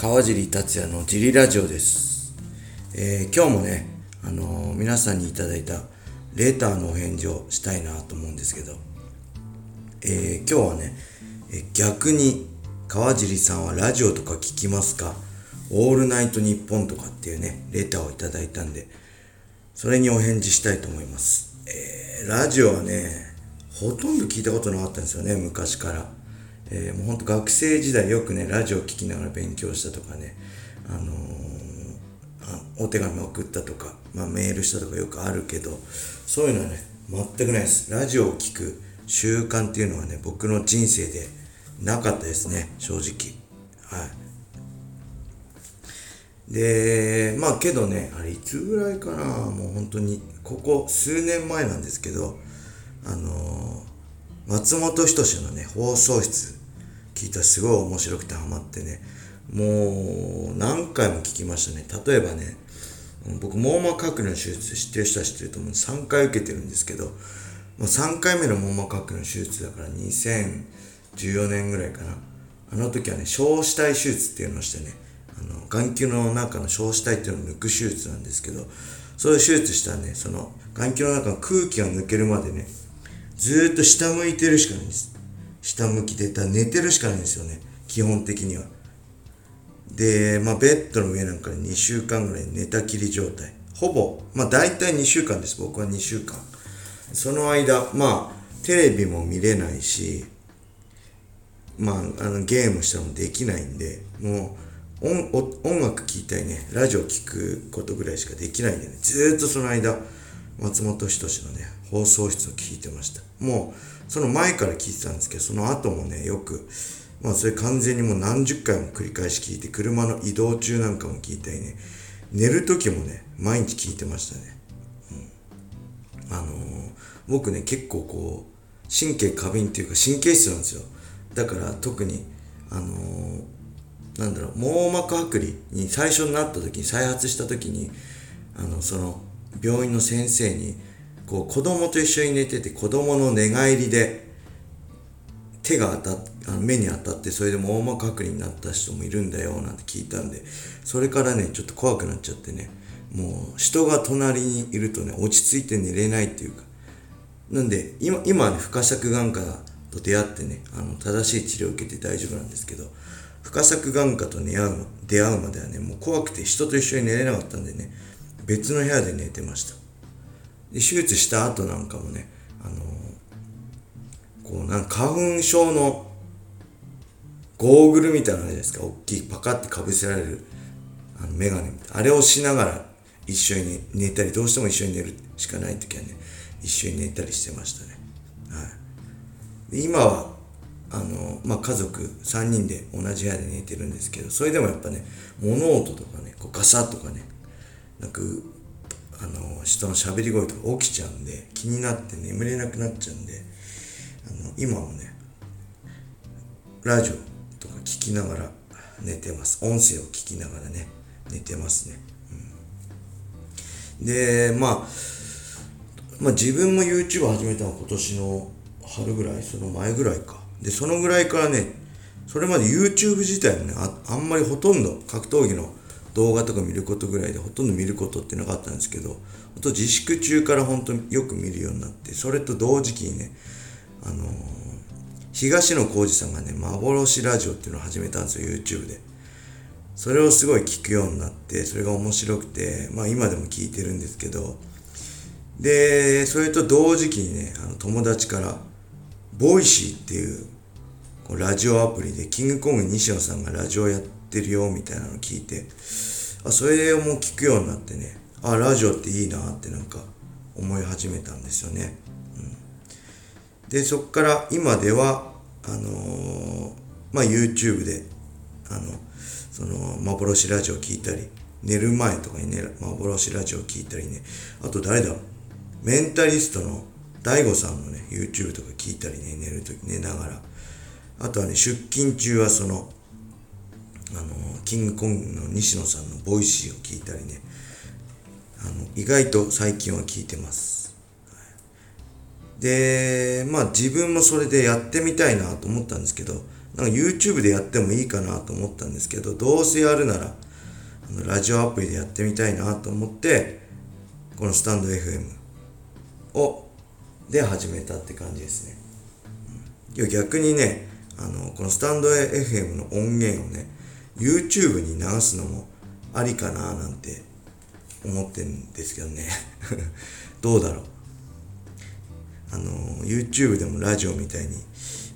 川尻達也のジリラジオです。えー今日もね、あのー皆さんにいただいたレターのお返事をしたいなと思うんですけど、えー今日はね、え逆に川尻さんはラジオとか聞きますか？オールナイトニッポンとかっていうね、レターをいただいたんで、それにお返事したいと思います。えラジオはね、ほとんど聞いたことなかったんですよね、昔から。えーもうほんと学生時代よくね、ラジオ聞きながら勉強したとかね、あのーお手紙送ったとか、まあ、メールしたとかよくあるけど、そういうのはね、全くないです。ラジオを聞く習慣っていうのはね、僕の人生でなかったですね、正直。はい。で、まあけどね、あれいつぐらいかな、もう本当に、ここ数年前なんですけど、あのー松本人志のね、放送室聞いたすごい面白くてハマってね、もう何回も聞きましたね。例えばね、僕、網膜剥離の手術知ってる人は知ってると思うんで3回受けてるんですけど、ま、3回目の網膜剥離の手術だから2014年ぐらいかな。あの時はね、小子体手術っていうのをしてね、あの眼球の中の小子体っていうのを抜く手術なんですけど、そういう手術したらね、その眼球の中の空気が抜けるまでね、ずっと下向いてるしかないんです。下向きで、だ寝てるしかないんですよね、基本的には。で、まあ、ベッドの上なんかで2週間ぐらい寝たきり状態。ほぼ、まあ、大体2週間です。僕は2週間。その間、まあ、テレビも見れないし、まあ、あの、ゲームしたのもできないんで、もう、音楽聴いたりね、ラジオ聴くことぐらいしかできないんでね、ずっとその間、松本人志のね、放送室を聞いてました。もう、その前から聞いてたんですけど、その後もね、よく、まあそれ完全にもう何十回も繰り返し聞いて、車の移動中なんかも聞いたりね、寝る時もね、毎日聞いてましたね。うん、あのー僕ね、結構こう、神経過敏っていうか神経質なんですよ。だから特に、あのーなんだろう、網膜剥離に最初になった時に、再発した時に、あの、その、病院の先生に、こう、子供と一緒に寝てて、子供の寝返りで、手が当たっあの目に当たって、それで網膜剥離になった人もいるんだよ、なんて聞いたんで、それからね、ちょっと怖くなっちゃってね、もう、人が隣にいるとね、落ち着いて寝れないっていうか、なんで、今、今ね、不可釈眼科と出会ってね、あの、正しい治療を受けて大丈夫なんですけど、不可釈眼科と出会う出会うまではね、もう怖くて人と一緒に寝れなかったんでね、別の部屋で寝てました。で、手術した後なんかもね、あのこう、なんか花粉症のゴーグルみたいなのじゃないですか、大きいパカってかぶせられる、あの、メガネみたいな。あれをしながら一緒に寝たり、どうしても一緒に寝るしかない時はね、一緒に寝たりしてましたね。はい。今は、あの、まあ、家族3人で同じ部屋で寝てるんですけど、それでもやっぱね、物音とかね、こうガサッとかね、なんか、あの、人の喋り声とか起きちゃうんで、気になって眠れなくなっちゃうんで、あの、今もね、ラジオとか聞きながら寝てます。音声を聞きながらね、寝てますね。うん、で、まあ、まあ自分も YouTube 始めたのは今年の春ぐらい、その前ぐらいか。で、そのぐらいからね、それまで YouTube 自体もね、ああんまりほとんど格闘技の動画とか見ることぐらいでほとんど見ることってなかったんですけど、あと自粛中から本当によく見るようになって、それと同時期にね、あのー東野幸治さんがね、幻ラジオっていうのを始めたんですよ、YouTube で。それをすごい聞くようになって、それが面白くて、まあ今でも聞いてるんですけど、で、それと同時期にね、あの友達から、 Voicy っていうラジオアプリで、キングコング西野さんがラジオやってるよみたいなの聞いて、あ、それをもう聞くようになってね、あ、ラジオっていいなってなんか思い始めたんですよね。うん、で、そっから今では、あのーまあ YouTube で、あの、その幻ラジオ聞いたり、寝る前とかにね、幻ラジオ聞いたりね、あと誰だろう、メンタリストの DaiGo さんのね、YouTube とか聞いたりね、寝るとき寝ながら。あとはね、出勤中はその、あの、キングコングの西野さんの Voicy を聞いたりね、あの、意外と最近は聞いてます。で、まあ自分もそれでやってみたいなと思ったんですけど、なんか YouTube でやってもいいかなと思ったんですけど、どうせやるなら、あのラジオアプリでやってみたいなと思って、このスタンド FM を、で始めたって感じですね。逆にね、あの、このスタンド FM の音源をね、YouTube に流すのもありかななんて思ってんですけどね。どうだろう。あの、YouTube でもラジオみたいに、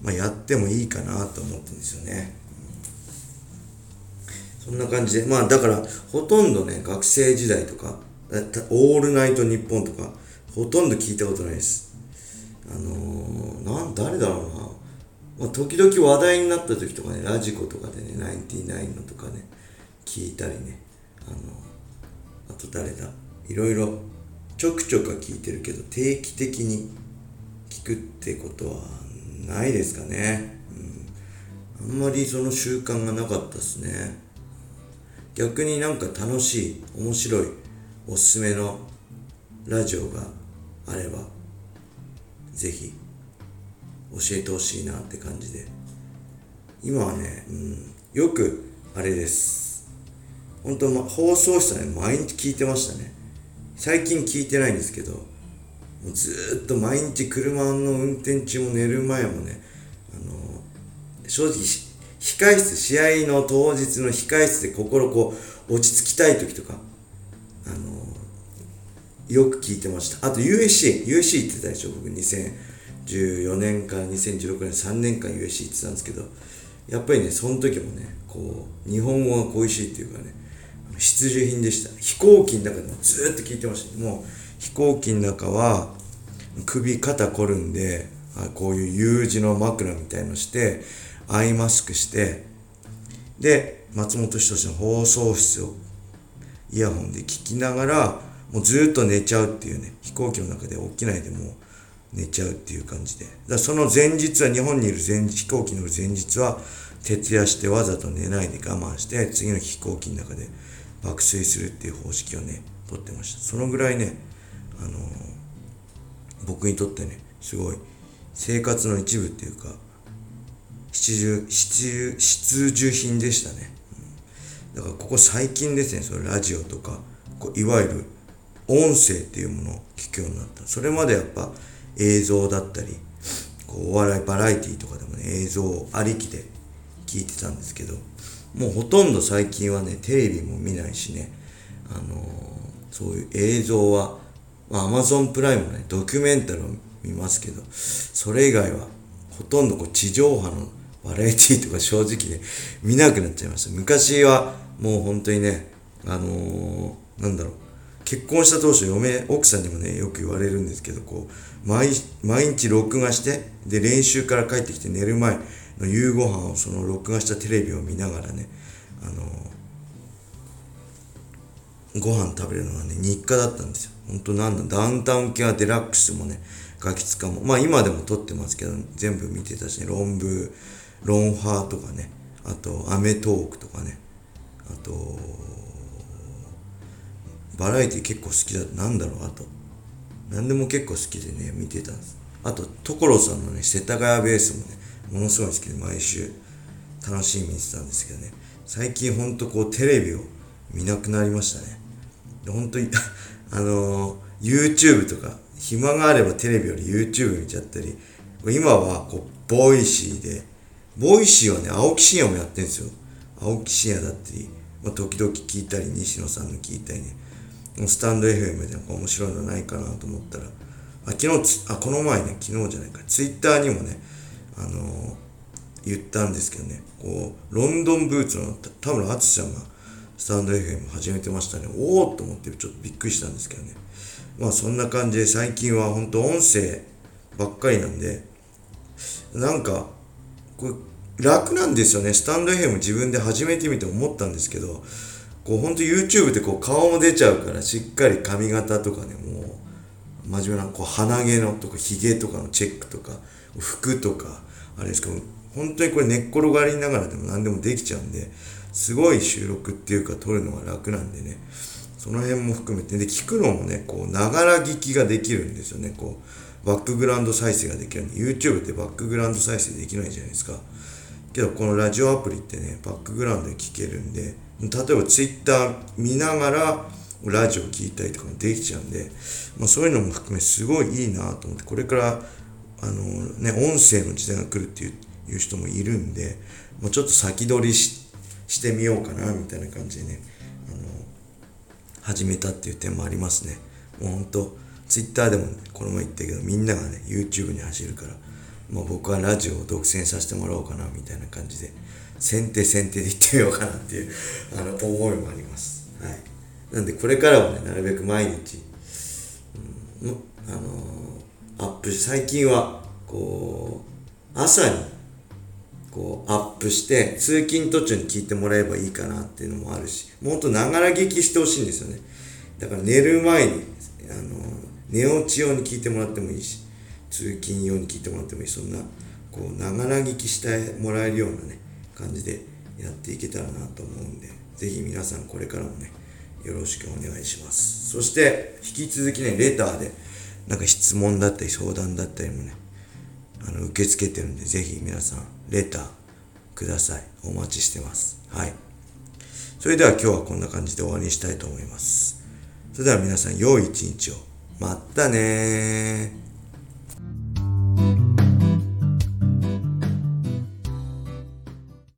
まあ、やってもいいかなと思ってるんですよね。そんな感じで、まあだから、ほとんどね、学生時代とか、オールナイトニッポンとか、ほとんど聞いたことないです。あのー、なん、誰だろうな。まあ、時々話題になった時とかね、ラジコとかでね、ナインティナインのとかね、聞いたりね、あの、あと誰だ、いろいろちょくちょくは聞いてるけど、定期的に聞くってことはないですかね。うん。あんまりその習慣がなかったですね。逆になんか楽しい、面白い、おすすめのラジオがあれば、ぜひ教えてほしいなって感じで。今はね、うん、よくあれです。本当、ま、放送室はね、毎日聞いてましたね。最近聞いてないんですけど、もうずっと毎日車の運転中も寝る前もね、あの正直、控室、試合の当日の控室で心こう、落ち着きたい時とか、あのよく聞いてました。あと USC、USC 行ってたでしょ、僕2000 2014年から2016年3年間 USC 行ってたんですけど、やっぱりね、その時もね、こう、日本語が恋しいっていうかね、必需品でした。飛行機の中でもずっと聞いてました。もう、飛行機の中は首肩凝るんでこういう U 字の枕みたいのしてアイマスクしてで松本人志の放送室をイヤホンで聞きながらもうずっと寝ちゃうっていうね飛行機の中で起きないでもう寝ちゃうっていう感じで。だその前日は日本にいる前飛行機に乗る前日は徹夜してわざと寝ないで我慢して次の飛行機の中で爆睡するっていう方式をねとってました。そのぐらいねあの僕にとってねすごい生活の一部っていうか必需必必需品でしたね、うん、だからここ最近ですねそれラジオとかこういわゆる音声っていうものを聞くようになった。それまでやっぱ映像だったりこうお笑いバラエティとかでもね映像ありきで聞いてたんですけどもうほとんど最近はねテレビも見ないしねあのー、そういう映像はまあ、Amazon プライムね、ドキュメンタルを見ますけど、それ以外は、ほとんどこう地上波のバラエティとか正直ね、見なくなっちゃいました。昔は、もう本当にね、あのー、なんだろう、結婚した当初、嫁、奥さんにもね、よく言われるんですけど、こう、毎、日録画して、で、練習から帰ってきて寝る前の夕ご飯をその録画したテレビを見ながらね、あの、ご飯食べるのがね、日課だったんですよ。本当なんだ、ダウンタウン系はデラックスもね、ガキツカも、まあ今でも撮ってますけど、全部見てたしね、論文、ロンハーとかね、あと、アメトークとかね、あと、バラエティ結構好きだ。なんだろう、あと。何でも結構好きでね、見てたんです。あと、所さんのね、世田谷ベースもね、ものすごい好きで毎週楽しみにしてたんですけどね、最近ほんとこうテレビを見なくなりましたね。本当に あの YouTube とか、暇があればテレビより YouTube 見ちゃったり、今はこう、 Voicy で、 Voicy はね、青木真也もやってんですよ。青木真也だったり、まあ、時々聞いたり、西野さんの聞いたりね、 stand.fm で面白いのないかなと思ったら、あ昨日あ、この前ね、昨日じゃないか、ツイッターにもね、あのー、言ったんですけどね、こう、ロンドンブーツの田村淳さんが、スタンド FM 始めてましたね。おおと思ってちょっとびっくりしたんですけどね。まあそんな感じで最近は本当音声ばっかりなんで、なんか、これ楽なんですよね。スタンド FM 自分で始めてみて思ったんですけど、こう本当 YouTube でこう顔も出ちゃうからしっかり髪型とかね、もう真面目なこう鼻毛のとか髭とかのチェックとか、服とか、あれですけど、本当にこれ寝っ転がりながらでも何でもできちゃうんで、すごい収録っていうか撮るのが楽なんでね、その辺も含めて、で、聞くのもね、こう、ながら聞きができるんですよね、こう、バックグラウンド再生ができるんで、YouTube ってバックグラウンド再生できないじゃないですか。けどこのラジオアプリってねバックグラウンドで聞けるんで例えばツイッター見ながらラジオ聞いたりとかもできちゃうんで、まあ、そういうのも含めすごいいいなと思ってこれからあのね音声の時代が来るっていう人もいるんで、もうちょっと先取りしてみようかなみたいな感じでねあの始めたっていう点もありますね。もうほんと Twitter でも、ね、この前言ったけどみんながね YouTube に走るからもう僕はラジオを独占させてもらおうかなみたいな感じで先手先手で行ってみようかなっていう あの思いもあります。はい。なんでこれからもねなるべく毎日、うん、あの、アップし最近はこう朝にこうアップして通勤途中に聞いてもらえばいいかなっていうのもあるしもっとながら聞きしてほしいんですよね。だから寝る前にあの寝落ち用に聞いてもらってもいいし通勤用に聞いてもらってもいい。そんなこうながら聞きしてもらえるようなね感じでやっていけたらなと思うんで是非皆さんこれからもねよろしくお願いしますそして引き続きねレターでなんか質問だったり相談だったりもねあの受け付けてるんでぜひ皆さんレターください。お待ちしてます。はい。それでは今日はこんな感じで終わりにしたいと思います。それでは皆さん良い一日を。またね